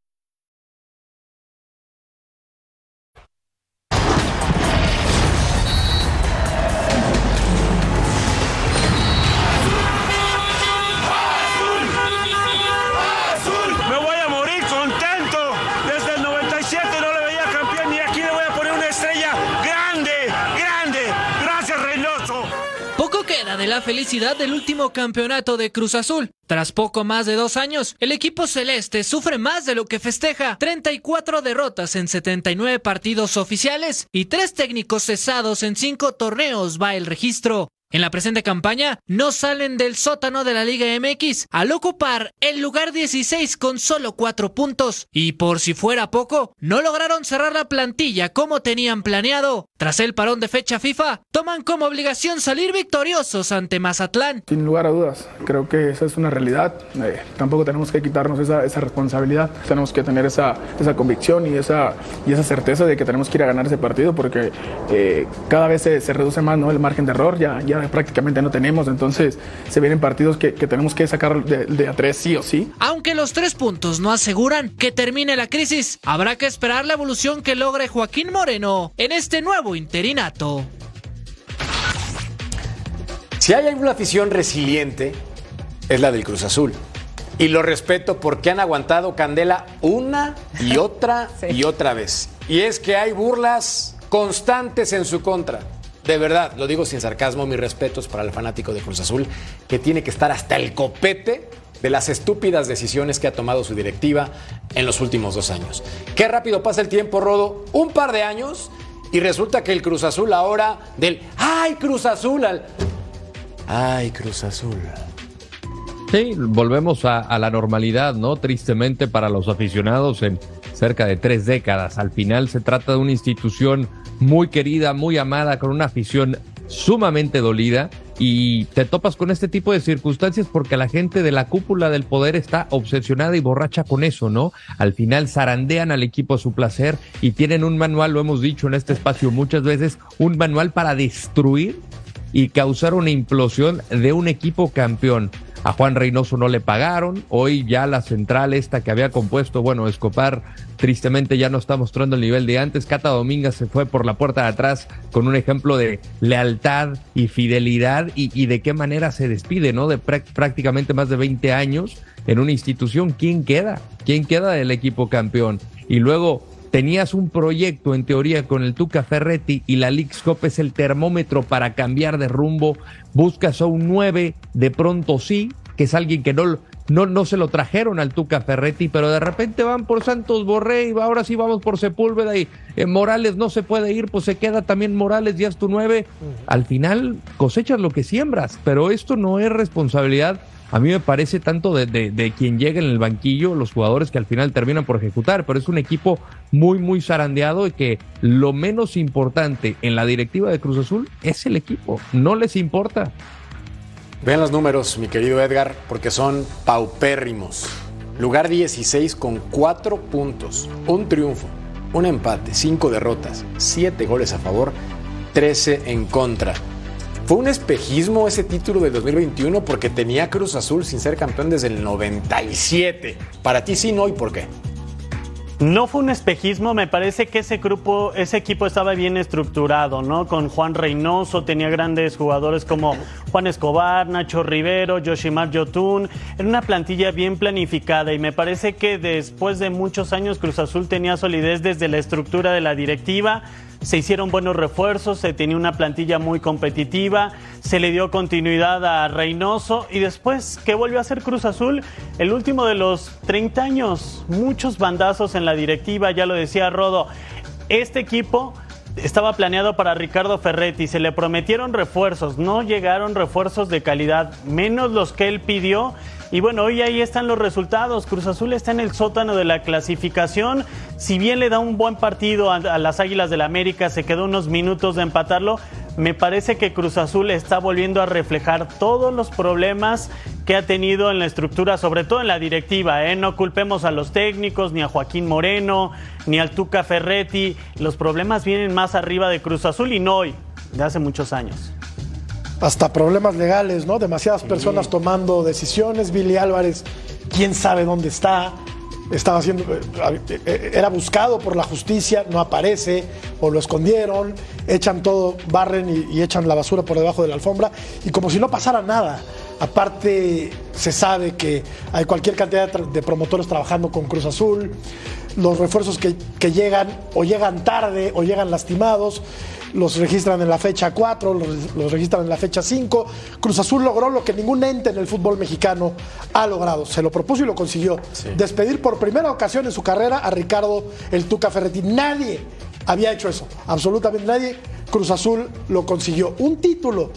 De la felicidad del último campeonato de Cruz Azul. Tras poco más de dos años, el equipo celeste sufre más de lo que festeja. 34 derrotas en 79 partidos oficiales y tres técnicos cesados en cinco torneos va el registro. En la presente campaña no salen del sótano de la Liga MX al ocupar el lugar 16 con solo 4 puntos y por si fuera poco, no lograron cerrar la plantilla como tenían planeado. Tras el parón de fecha FIFA, toman como obligación salir victoriosos ante Mazatlán. Sin lugar a dudas, creo que esa es una realidad. Eh, tampoco tenemos que quitarnos esa, esa, responsabilidad. Tenemos que tener esa, esa convicción y esa, y esa certeza de que tenemos que ir a ganar ese partido porque eh, cada vez se, reduce más ¿no? el margen de error. Ya prácticamente no tenemos. Entonces se vienen partidos que, que tenemos que sacar de, de a tres sí o sí. Aunque los tres puntos no aseguran que termine la crisis, habrá que esperar la evolución que logre Joaquín Moreno en este nuevo interinato. Si hay una afición resiliente, es la del Cruz Azul. Y lo respeto porque han aguantado Candela una y *laughs* otra sí. y otra vez. Y es que hay burlas constantes en su contra. De verdad, lo digo sin sarcasmo, mis respetos para el fanático de Cruz Azul, que tiene que estar hasta el copete de las estúpidas decisiones que ha tomado su directiva en los últimos dos años. Qué rápido pasa el tiempo, Rodo. Un par de años y resulta que el Cruz Azul ahora del ¡Ay, Cruz Azul! al ¡Ay, Cruz Azul! Sí, volvemos a, a, la normalidad, ¿no? Tristemente para los aficionados en cerca de tres décadas. Al final se trata de una institución muy querida, muy amada, con una afición sumamente dolida y te topas con este tipo de circunstancias porque la gente de la cúpula del poder está obsesionada y borracha con eso, ¿no? Al final zarandean al equipo a su placer y tienen un manual, lo hemos dicho en este espacio muchas veces, un manual para destruir y causar una implosión de un equipo campeón. A Juan Reynoso no le pagaron. Hoy ya la central esta que había compuesto, bueno, Escopar tristemente ya no está mostrando el nivel de antes. Cata Domingas se fue por la puerta de atrás con un ejemplo de lealtad y fidelidad y, y de qué manera se despide, ¿no? De prácticamente más de 20 años en una institución. ¿Quién queda? ¿Quién queda del equipo campeón? Y luego tenías un proyecto en teoría con el Tuca Ferretti y la Leagues Cup es el termómetro para cambiar de rumbo, buscas a un 9, de pronto sí, que es alguien que no, no, no se lo trajeron al Tuca Ferretti, pero de repente van por Santos Borré y ahora sí vamos por Sepúlveda y eh, Morales no se puede ir, pues se queda también Morales, ya es tu 9. Al final cosechas lo que siembras, pero esto no es responsabilidad a mí me parece tanto de, de, de, quien llega en el banquillo, los jugadores que al final terminan por ejecutar, pero es un equipo muy, muy zarandeado y que lo menos importante en la directiva de Cruz Azul es el equipo, no les importa. Vean los números, mi querido Edgar, porque son paupérrimos. Lugar 16 con 4 puntos, un triunfo, un empate, 5 derrotas, 7 goles a favor, 13 en contra. Fue un espejismo ese título del 2021 porque tenía Cruz Azul sin ser campeón desde el 97. Para ti sí, no, ¿y por qué? No fue un espejismo, me parece que ese grupo, ese equipo estaba bien estructurado, ¿no? Con Juan Reynoso, tenía grandes jugadores como Juan Escobar, Nacho Rivero, Yoshimar Yotun, era una plantilla bien planificada y me parece que después de muchos años Cruz Azul tenía solidez desde la estructura de la directiva, se hicieron buenos refuerzos, se tenía una plantilla muy competitiva, se le dio continuidad a Reynoso y después, ¿qué volvió a hacer Cruz Azul? El último de los 30 años, muchos bandazos en la directiva, ya lo decía Rodo, este equipo estaba planeado para Ricardo Ferretti, se le prometieron refuerzos, no llegaron refuerzos de calidad, menos los que él pidió. Y bueno, hoy ahí están los resultados. Cruz Azul está en el sótano de la clasificación. Si bien le da un buen partido a, las Águilas del la América, se quedó unos minutos de empatarlo. Me parece que Cruz Azul está volviendo a reflejar todos los problemas que ha tenido en la estructura, sobre todo en la directiva. ¿eh? No culpemos a los técnicos, ni a Joaquín Moreno, ni al Tuca Ferretti. Los problemas vienen más arriba de Cruz Azul y no hoy, de hace muchos años hasta problemas legales, ¿no? Demasiadas personas tomando decisiones. Billy Álvarez, quién sabe dónde está. Estaba siendo, era buscado por la justicia, no aparece, o lo escondieron, echan todo, barren y, y echan la basura por debajo de la alfombra, y como si no pasara nada. Aparte, se sabe que hay cualquier cantidad de promotores trabajando con Cruz Azul, los refuerzos que, que llegan o llegan tarde o llegan lastimados los registran en la fecha 4, los, los, registran en la fecha 5. Cruz Azul logró lo que ningún ente en el fútbol mexicano ha logrado. Se lo propuso y lo consiguió. Sí. Despedir por primera ocasión en su carrera a Ricardo el Tuca Ferretti. Nadie había hecho eso, absolutamente nadie. Cruz Azul lo consiguió. Un título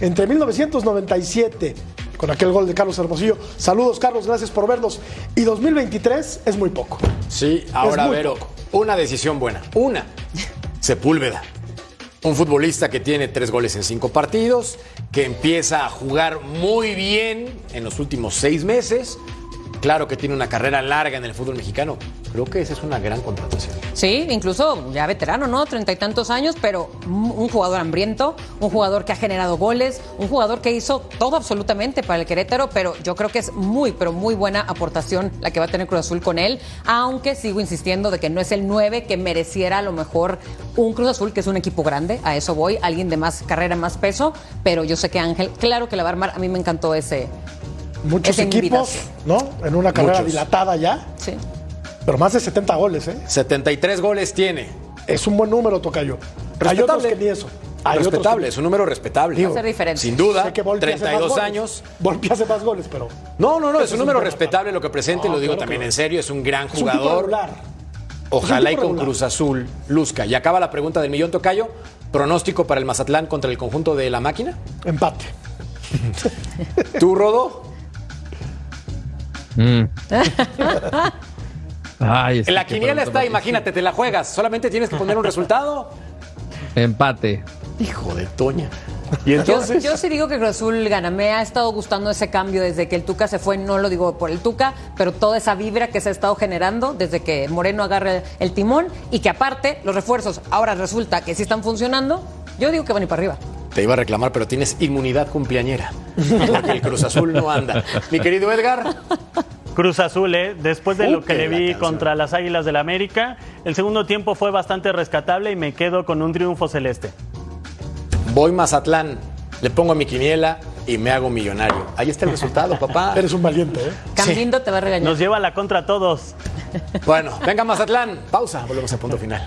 entre 1997 con aquel gol de Carlos Hermosillo. Saludos, Carlos, gracias por vernos. Y 2023 es muy poco. Sí, ahora, Vero, una decisión buena. Una. *laughs* Sepúlveda. Un futbolista que tiene tres goles en cinco partidos, que empieza a jugar muy bien en los últimos seis meses. Claro que tiene una carrera larga en el fútbol mexicano. Creo que esa es una gran contratación. Sí, incluso ya veterano, ¿no? Treinta y tantos años, pero un jugador hambriento, un jugador que ha generado goles, un jugador que hizo todo absolutamente para el Querétaro, pero yo creo que es muy, pero muy buena aportación la que va a tener Cruz Azul con él, aunque sigo insistiendo de que no es el 9 que mereciera a lo mejor un Cruz Azul, que es un equipo grande, a eso voy, alguien de más carrera, más peso, pero yo sé que Ángel, claro que la va a armar, a mí me encantó ese, Muchos equipos, invitación. ¿no? En una carrera Muchos. dilatada ya. Sí. Pero más de 70 goles, ¿eh? 73 goles tiene. Es un buen número, Tocayo. Hay otros que ni eso. Hay otros respetable, que- es un número respetable. Digo, Va a ser diferente. Sin duda, Sé que Volpi hace más 32 goles. años. Volpi hace más goles, pero. No, no, no, es un es un número respetable lo que presente, No, lo digo claro también no. en serio, es un gran Es un tipo jugador. Ojalá Es y un tipo con regular. Cruz Azul luzca. Y acaba la pregunta del millón tocayo. Pronóstico para el Mazatlán contra el conjunto de la máquina. Empate. ¿Tú, Rodo? Mm. *laughs* Ay, la quiniela está, imagínate, te la juegas. Solamente tienes que poner un resultado. Empate. Hijo de Toña. Y Yo, entonces. yo sí digo que Cruz Azul gana. Me ha estado gustando ese cambio desde que el Tuca se fue. No lo digo por el Tuca, pero toda esa vibra que se ha estado generando desde que Moreno agarra el timón y que aparte los refuerzos ahora resulta que sí están funcionando. Yo digo que van a ir para arriba. Te iba a reclamar, pero tienes inmunidad cumpleañera. Porque el Cruz Azul no anda. Mi querido Edgar. Cruz Azul, ¿eh? después de lo que le la vi contra las Águilas del América, el segundo tiempo fue bastante rescatable y me quedo con un triunfo celeste. Voy Mazatlán. Le pongo a mi quiniela y me hago millonario. Ahí está el resultado, *laughs* papá. Eres un valiente, ¿eh? Cambindo te va a regañar. Nos lleva a la contra a todos. Bueno, venga Mazatlán. Pausa. Volvemos al punto final.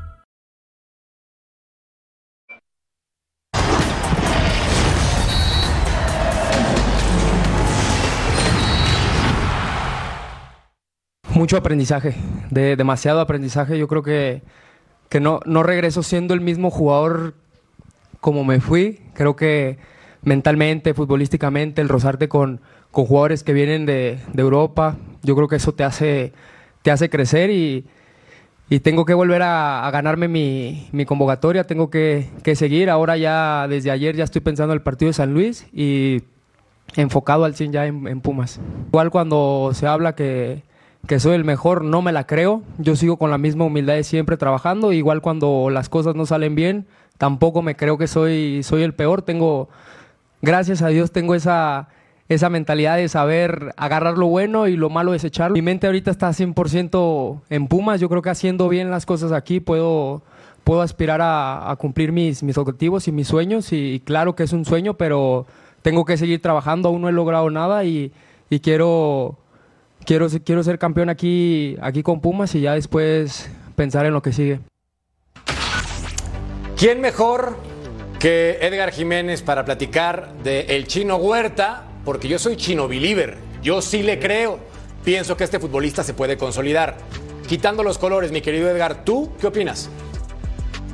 Mucho aprendizaje, de, demasiado aprendizaje. Yo creo que, que no, no regreso siendo el mismo jugador como me fui. Creo que mentalmente, futbolísticamente, el rozarte con, con jugadores que vienen de, de Europa, yo creo que eso te hace, te hace crecer y, y tengo que volver a, ganarme mi, mi convocatoria, tengo que, que seguir. Ahora ya, desde ayer ya estoy pensando en el partido de San Luis y enfocado al 100 ya en Pumas. Igual cuando se habla que, que soy el mejor, no me la creo. Yo sigo con la misma humildad de siempre trabajando. Igual cuando las cosas no salen bien, tampoco me creo que soy, soy el peor. Tengo, gracias a Dios, tengo esa, esa mentalidad de saber agarrar lo bueno y lo malo desecharlo. Mi mente ahorita está 100% en Pumas. Yo creo que haciendo bien las cosas aquí puedo, puedo aspirar a, cumplir mis, mis objetivos y mis sueños. Y, y claro que es un sueño, pero tengo que seguir trabajando. Aún no he logrado nada y, y quiero, quiero, quiero ser campeón aquí, aquí con Pumas y ya después pensar en lo que sigue. ¿Quién mejor que Edgar Jiménez para platicar de el chino Huerta? Porque yo soy chino believer. Yo sí le creo. Pienso que este futbolista se puede consolidar. Quitando los colores, mi querido Edgar, ¿tú qué opinas?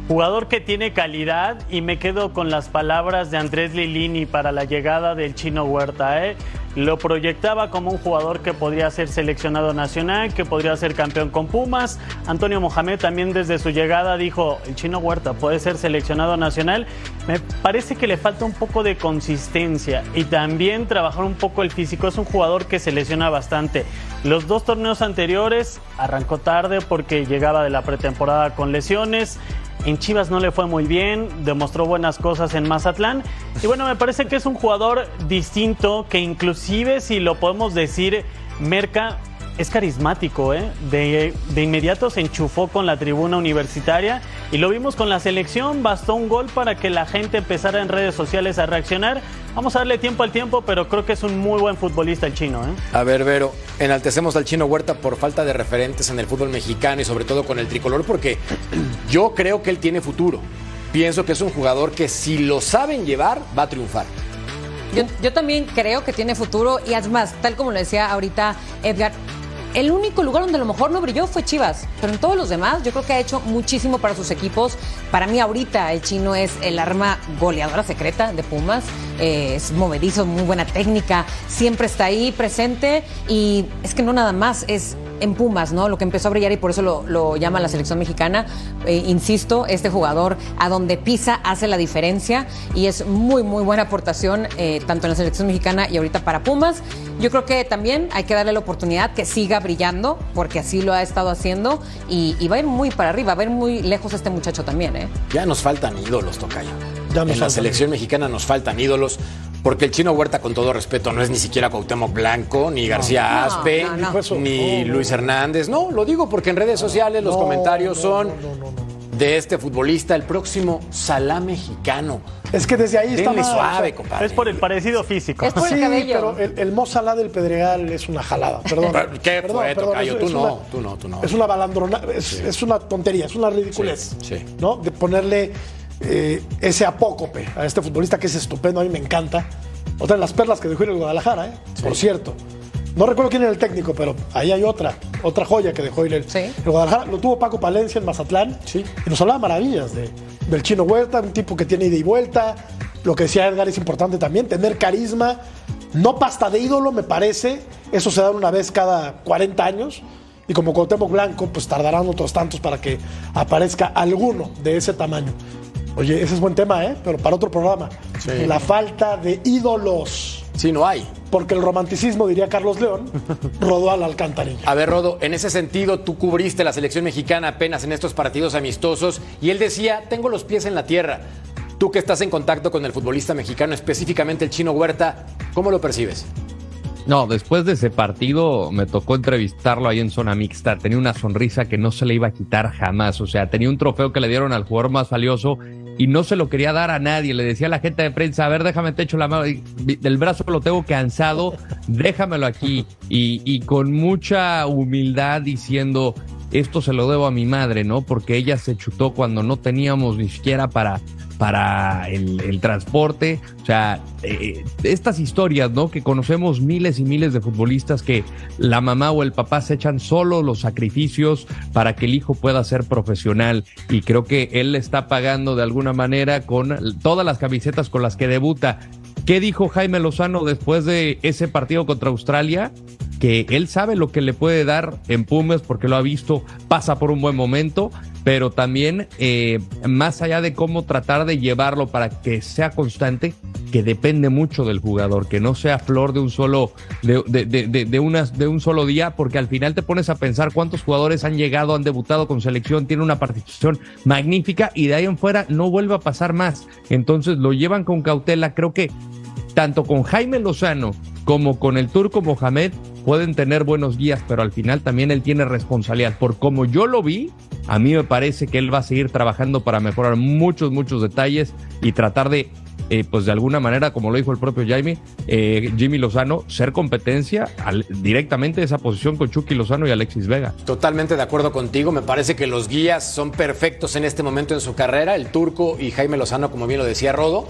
Jugador que tiene calidad y me quedo con las palabras de Andrés Lilini para la llegada del chino Huerta. ¿eh? Lo proyectaba como un jugador que podría ser seleccionado nacional, que podría ser campeón con Pumas. Antonio Mohamed también desde su llegada dijo, el chino Huerta puede ser seleccionado nacional. Me parece que le falta un poco de consistencia y también trabajar un poco el físico. Es un jugador que se lesiona bastante. Los dos torneos anteriores arrancó tarde porque llegaba de la pretemporada con lesiones. En Chivas no le fue muy bien, demostró buenas cosas en Mazatlán. Y bueno, me parece que es un jugador distinto que inclusive si lo podemos decir, Merca es carismático, ¿eh? De, de, inmediato se enchufó con la tribuna universitaria y lo vimos con la selección, bastó un gol para que la gente empezara en redes sociales a reaccionar. Vamos a darle tiempo al tiempo, pero creo que es un muy buen futbolista el chino, ¿eh? A ver, Vero, enaltecemos al chino Huerta por falta de referentes en el fútbol mexicano y sobre todo con el tricolor, porque *clears throat* yo creo que él tiene futuro. Pienso que es un jugador que si lo saben llevar, va a triunfar. Yo, yo también creo que tiene futuro y además, tal como lo decía ahorita Edgar, el único lugar donde a lo mejor no brilló fue Chivas, pero en todos los demás yo creo que ha hecho muchísimo para sus equipos. Para mí ahorita el chino es el arma goleadora secreta de Pumas, eh, es movedizo, muy buena técnica, siempre está ahí presente y es que no nada más, es en Pumas, ¿no? Lo que empezó a brillar y por eso lo, lo llama la selección mexicana. Eh, insisto, este jugador a donde pisa hace la diferencia y es muy, muy buena aportación eh, tanto en la selección mexicana y ahorita para Pumas. Yo creo que también hay que darle la oportunidad que siga brillando, porque así lo ha estado haciendo y, y va a ir muy para arriba, va a ir muy lejos este muchacho también, ¿eh? Ya nos faltan ídolos, Tocayo. Ya nos en la selección mexicana nos faltan ídolos. Porque el chino Huerta, con todo respeto, no es ni siquiera Cuauhtémoc Blanco, ni García No, Aspe, ni Luis Hernández. No, lo digo porque en redes sociales los no, comentarios no, son de este futbolista, el próximo Salá mexicano. Es que desde ahí está mal, suave, compadre. Es por el parecido físico. Es por el sí, cabello. pero el, el Mozalá del Pedregal es una jalada. Perdón. ¿Qué Perdón, fue, perdón, Tocayo? es- Tú es no, una- tú no, tú no. Es una balandrona, es, es una tontería, es una ridiculez. Sí, sí. ¿No? De ponerle eh, ese apócope a este futbolista que es estupendo, a mí me encanta. Otra de las perlas que dejó ir el Guadalajara, ¿eh? Por cierto. No recuerdo quién era el técnico, pero ahí hay otra, otra joya que dejó ir el, el Guadalajara. Lo tuvo Paco Palencia en Mazatlán. Sí. Y nos hablaba maravillas de, del chino Huerta, un tipo que tiene ida y vuelta. Lo que decía Edgar es importante también, tener carisma. No pasta de ídolo, me parece. Eso se da una vez cada 40 años. Y como Cuauhtémoc Blanco, pues tardarán otros tantos para que aparezca alguno de ese tamaño. Oye, ese es buen tema, ¿eh? Pero para otro programa. La falta de ídolos. Sí, no hay. Porque el romanticismo, diría Carlos León, *laughs* rodó a la alcantarilla. A ver, Rodo, en ese sentido, tú cubriste la selección mexicana apenas en estos partidos amistosos y él decía, tengo los pies en la tierra. Tú que estás en contacto con el futbolista mexicano, específicamente el chino Huerta, ¿cómo lo percibes? No, después de ese partido me tocó entrevistarlo ahí en zona mixta. Tenía una sonrisa que no se le iba a quitar jamás. O sea, tenía un trofeo que le dieron al jugador más valioso y no se lo quería dar a nadie. Le decía a la gente de prensa, a ver, déjame te echo la mano. Del brazo lo tengo cansado, déjamelo aquí. Y, y con mucha humildad diciendo, esto se lo debo a mi madre, ¿no? Porque ella se chutó cuando no teníamos ni siquiera para para el, transporte, o sea, eh, estas historias, ¿no? Que conocemos miles y miles de futbolistas que la mamá o el papá se echan solo los sacrificios para que el hijo pueda ser profesional y creo que él le está pagando de alguna manera con todas las camisetas con las que debuta. ¿Qué dijo Jaime Lozano después de ese partido contra Australia? que él sabe lo que le puede dar en Pumas porque lo ha visto, pasa por un buen momento, pero también eh, más allá de cómo tratar de llevarlo para que sea constante, que depende mucho del jugador, que no sea flor de un solo, de, de, de, de, unas, de un solo día, porque al final te pones a pensar cuántos jugadores han llegado, han debutado con selección, tienen una participación magnífica y de ahí en fuera no vuelve a pasar más. Entonces lo llevan con cautela, creo que tanto con Jaime Lozano como con el turco Mohamed pueden tener buenos guías, pero al final también él tiene responsabilidad. Por como yo lo vi, a mí me parece que él va a seguir trabajando para mejorar muchos, muchos detalles y tratar de, eh, pues de alguna manera, como lo dijo el propio Jaime, eh, Jimmy Lozano, ser competencia al, directamente de esa posición con Chucky Lozano y Alexis Vega. Totalmente de acuerdo contigo, me parece que los guías son perfectos en este momento en su carrera, el turco y Jaime Lozano, como bien lo decía Rodo.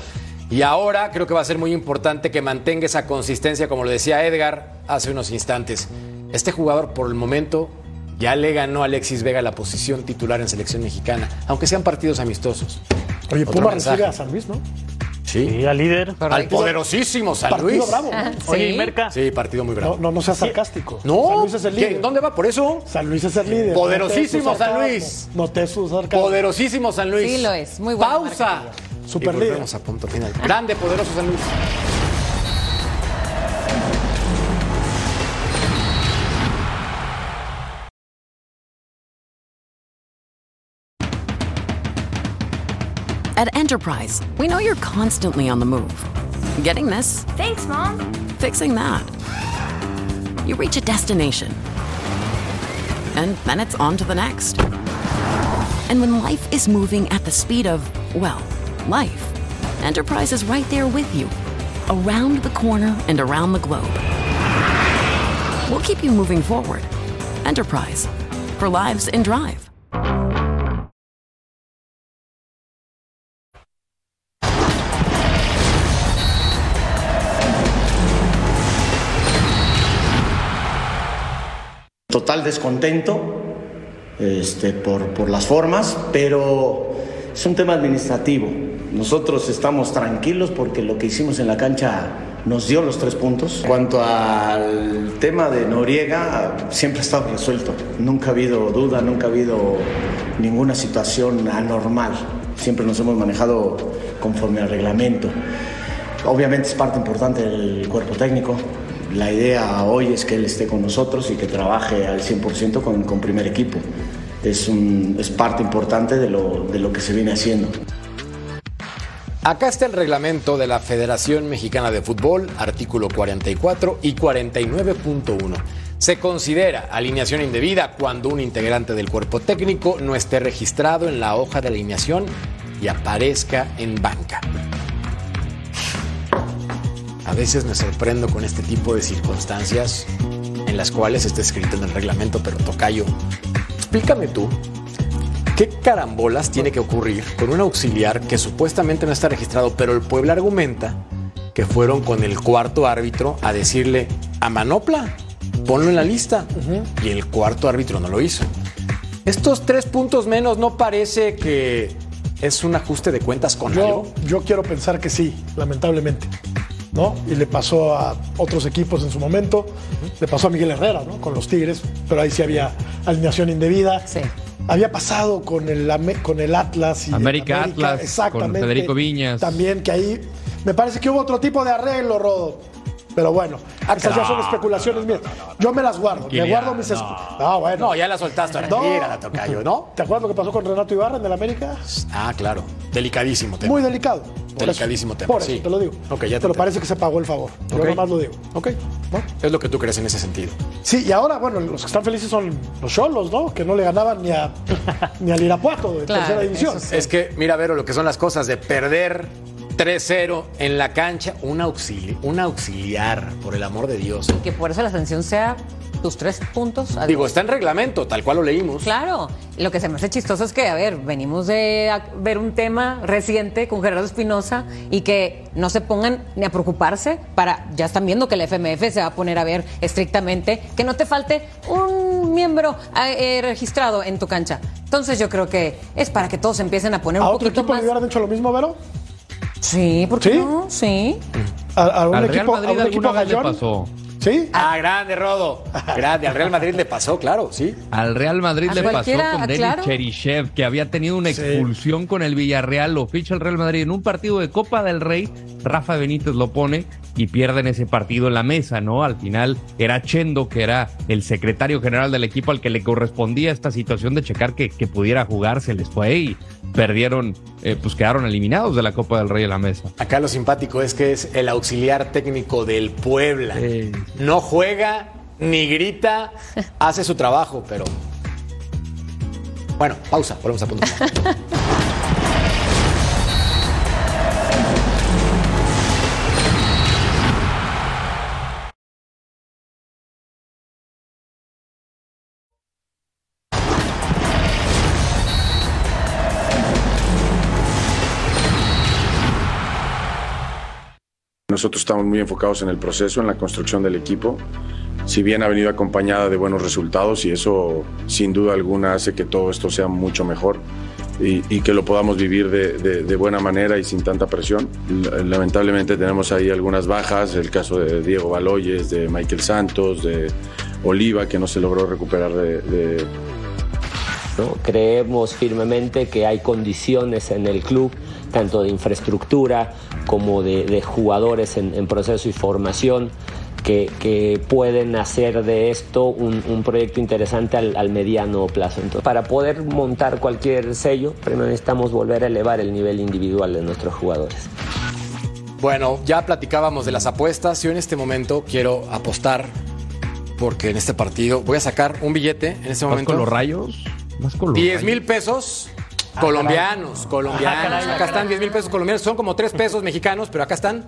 Y ahora creo que va a ser muy importante que mantenga esa consistencia, como lo decía Edgar hace unos instantes. Este jugador, por el momento, ya le ganó a Alexis Vega la posición titular en selección mexicana, aunque sean partidos amistosos. Oye, recibe a San Luis, ¿no? Sí. al líder. Al poderosísimo San Partido Luis. bravo, ¿no? Oye, ¿y Merca? Sí, partido muy bravo. No, no, no seas sarcástico. No, San Luis es el ¿qué? líder. ¿Dónde va por eso? San Luis es el líder. Poderosísimo San. Luis. Noté su sarcasmo. Poderosísimo San Luis. Sí lo es, muy buena Pausa. marca. Super y volvemos a punto final. Grande, poderoso San Luis. At Enterprise, we know you're constantly on the move. Getting this? Thanks, Mom. Fixing that. You reach a destination. And then it's on to the next. And when life is moving at the speed of, well, life, Enterprise is right there with you, around the corner and around the globe. We'll keep you moving forward. Enterprise, for lives in drive. Total descontento este, por, por las formas, pero es un tema administrativo. Nosotros estamos tranquilos porque lo que hicimos en la cancha nos dio los tres puntos. Cuanto al tema de Noriega, siempre ha estado resuelto. Nunca ha habido duda, nunca ha habido ninguna situación anormal. Siempre nos hemos manejado conforme al reglamento. Obviamente es parte importante del cuerpo técnico. La idea hoy es que él esté con nosotros y que trabaje al 100% con, con primer equipo. Es, es parte importante de lo, de lo que se viene haciendo. Acá está el reglamento de la Federación Mexicana de Fútbol, artículo 44 y 49.1. Se considera alineación indebida cuando un integrante del cuerpo técnico no esté registrado en la hoja de alineación y aparezca en banca. A veces me sorprendo con este tipo de circunstancias en las cuales está escrito en el reglamento, pero Tocayo, explícame tú, ¿qué carambolas tiene que ocurrir con un auxiliar que supuestamente no está registrado, pero el pueblo argumenta que fueron con el cuarto árbitro a decirle a Manopla, ponlo en la lista, y el cuarto árbitro no lo hizo? Estos tres puntos menos no parece que es un ajuste de cuentas con yo, algo. Yo quiero pensar que sí, lamentablemente. ¿No? Y le pasó a otros equipos en su momento. Le pasó a Miguel Herrera, ¿no? Con los Tigres, pero ahí sí había alineación indebida. Había pasado con el, con el Atlas y América Atlas, exactamente, con Federico Viñas. También que ahí me parece que hubo otro tipo de arreglo, Rodo. Pero bueno, esas ya son especulaciones mías. Yo me las guardo. me guardo mis. No, bueno. No, ya la soltaste ahora. No. Mírala, Tocayo, ¿no? ¿Te acuerdas lo que pasó con Renato Ibarra en el América? Ah, claro. Delicadísimo tema. Muy delicado. Por Delicadísimo eso, tema, Por eso sí. te lo digo. Ok, ya te Pero parece que se pagó el favor. Yo Ok. nada más lo digo. Ok. Es lo que tú crees en ese sentido. Sí, y ahora, bueno, los que están felices son los Cholos, ¿no? Que no le ganaban ni, a, *laughs* ni al Irapuato de tercera división. Es que, mira, Vero, lo que son las cosas de perder 3-0 en la cancha, un, auxili- un auxiliar, por el amor de Dios. Que por eso la sanción sea tus tres puntos. adiós. Digo, está en reglamento, tal cual lo leímos. Claro, lo que se me hace chistoso es que, a ver, venimos de a- ver un tema reciente con Gerardo Espinosa y que no se pongan ni a preocuparse para, ya están viendo que la FMF se va a poner a ver estrictamente que no te falte un miembro eh, registrado en tu cancha. Entonces yo creo que es para que todos empiecen a poner ¿A un otro poquito equipo más. le hubieran hecho lo mismo, Vero? Sí, ¿por qué ¿Sí? no? Sí. ¿A, a un Al Real equipo, Madrid a un equipo vez le gallón? pasó. ¿Sí? Ah, grande, Rodo. Grande. Al Real Madrid le pasó, claro, sí. Al Real Madrid le pasó con Denis claro. Cherichev, que había tenido una expulsión con el Villarreal, lo ficha el Real Madrid en un partido de Copa del Rey, Rafa Benítez lo pone y pierden ese partido en la mesa, ¿no? Al final era Chendo, que era el secretario general del equipo al que le correspondía esta situación de checar que, que pudiera jugar, se les fue y perdieron, eh, pues quedaron eliminados de la Copa del Rey en la mesa. Acá lo simpático es que es el auxiliar técnico del Puebla. No juega ni grita, hace su trabajo, pero. Bueno, pausa, volvemos a punto. *laughs* Nosotros estamos muy enfocados en el proceso, en la construcción del equipo. Si bien ha venido acompañada de buenos resultados y eso sin duda alguna hace que todo esto sea mucho mejor y, que lo podamos vivir de, buena manera y sin tanta presión. Lamentablemente tenemos ahí algunas bajas, el caso de Diego Baloyes, de Michael Santos, de Oliva, que no se logró recuperar de-. Creemos firmemente que hay condiciones en el club, tanto de infraestructura como de, de jugadores en, en proceso y formación, que, que pueden hacer de esto un, un proyecto interesante al, al mediano plazo. Entonces, para poder montar cualquier sello, primero necesitamos volver a elevar el nivel individual de nuestros jugadores. Bueno, ya platicábamos de las apuestas. Yo en este momento quiero apostar porque en este partido voy a sacar un billete en este ¿Vas momento. con los rayos? ¿Vas con los 10 rayos? mil pesos Ah, colombianos, colombianos. Ah, caray, acá están 10 mil pesos colombianos, son como 3 pesos mexicanos, pero acá están.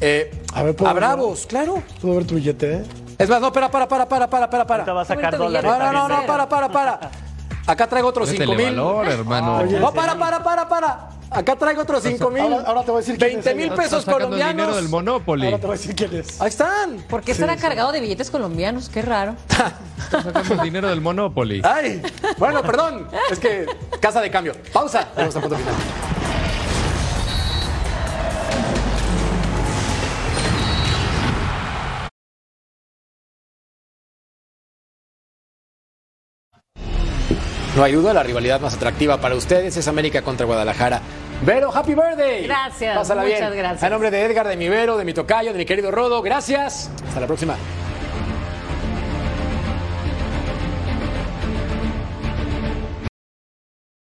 Eh, A ver, ¿puedo a? Bravos, claro. Puedo ver tu billete, ¿eh? Es más, no, para, para, para, para, para, para, para. Ahorita va a sacar dólares. No, no, no, para, para, para. Acá traigo otros Métele 5 mil. valor, hermano. Oye, No, para, para, para, para. Acá traigo otros 5 mil. Ahora- ahora te voy a decir quién 20 es mil pesos el dinero colombianos. del Monopoly. Ahora te voy a decir quién es. Ahí están. ¿Por qué estará cargado de billetes colombianos? Qué raro. *laughs* Estás sacando el dinero del Monopoly. Ay, bueno, perdón. Es que casa de cambio. Pausa. Vamos a punto final. No hay duda, la rivalidad más atractiva para ustedes es América contra Guadalajara. Vero, happy birthday. Gracias, Pásala muchas bien. gracias. A nombre de Edgar, de mi Vero, de mi tocayo, de mi querido Rodo, gracias. Hasta la próxima.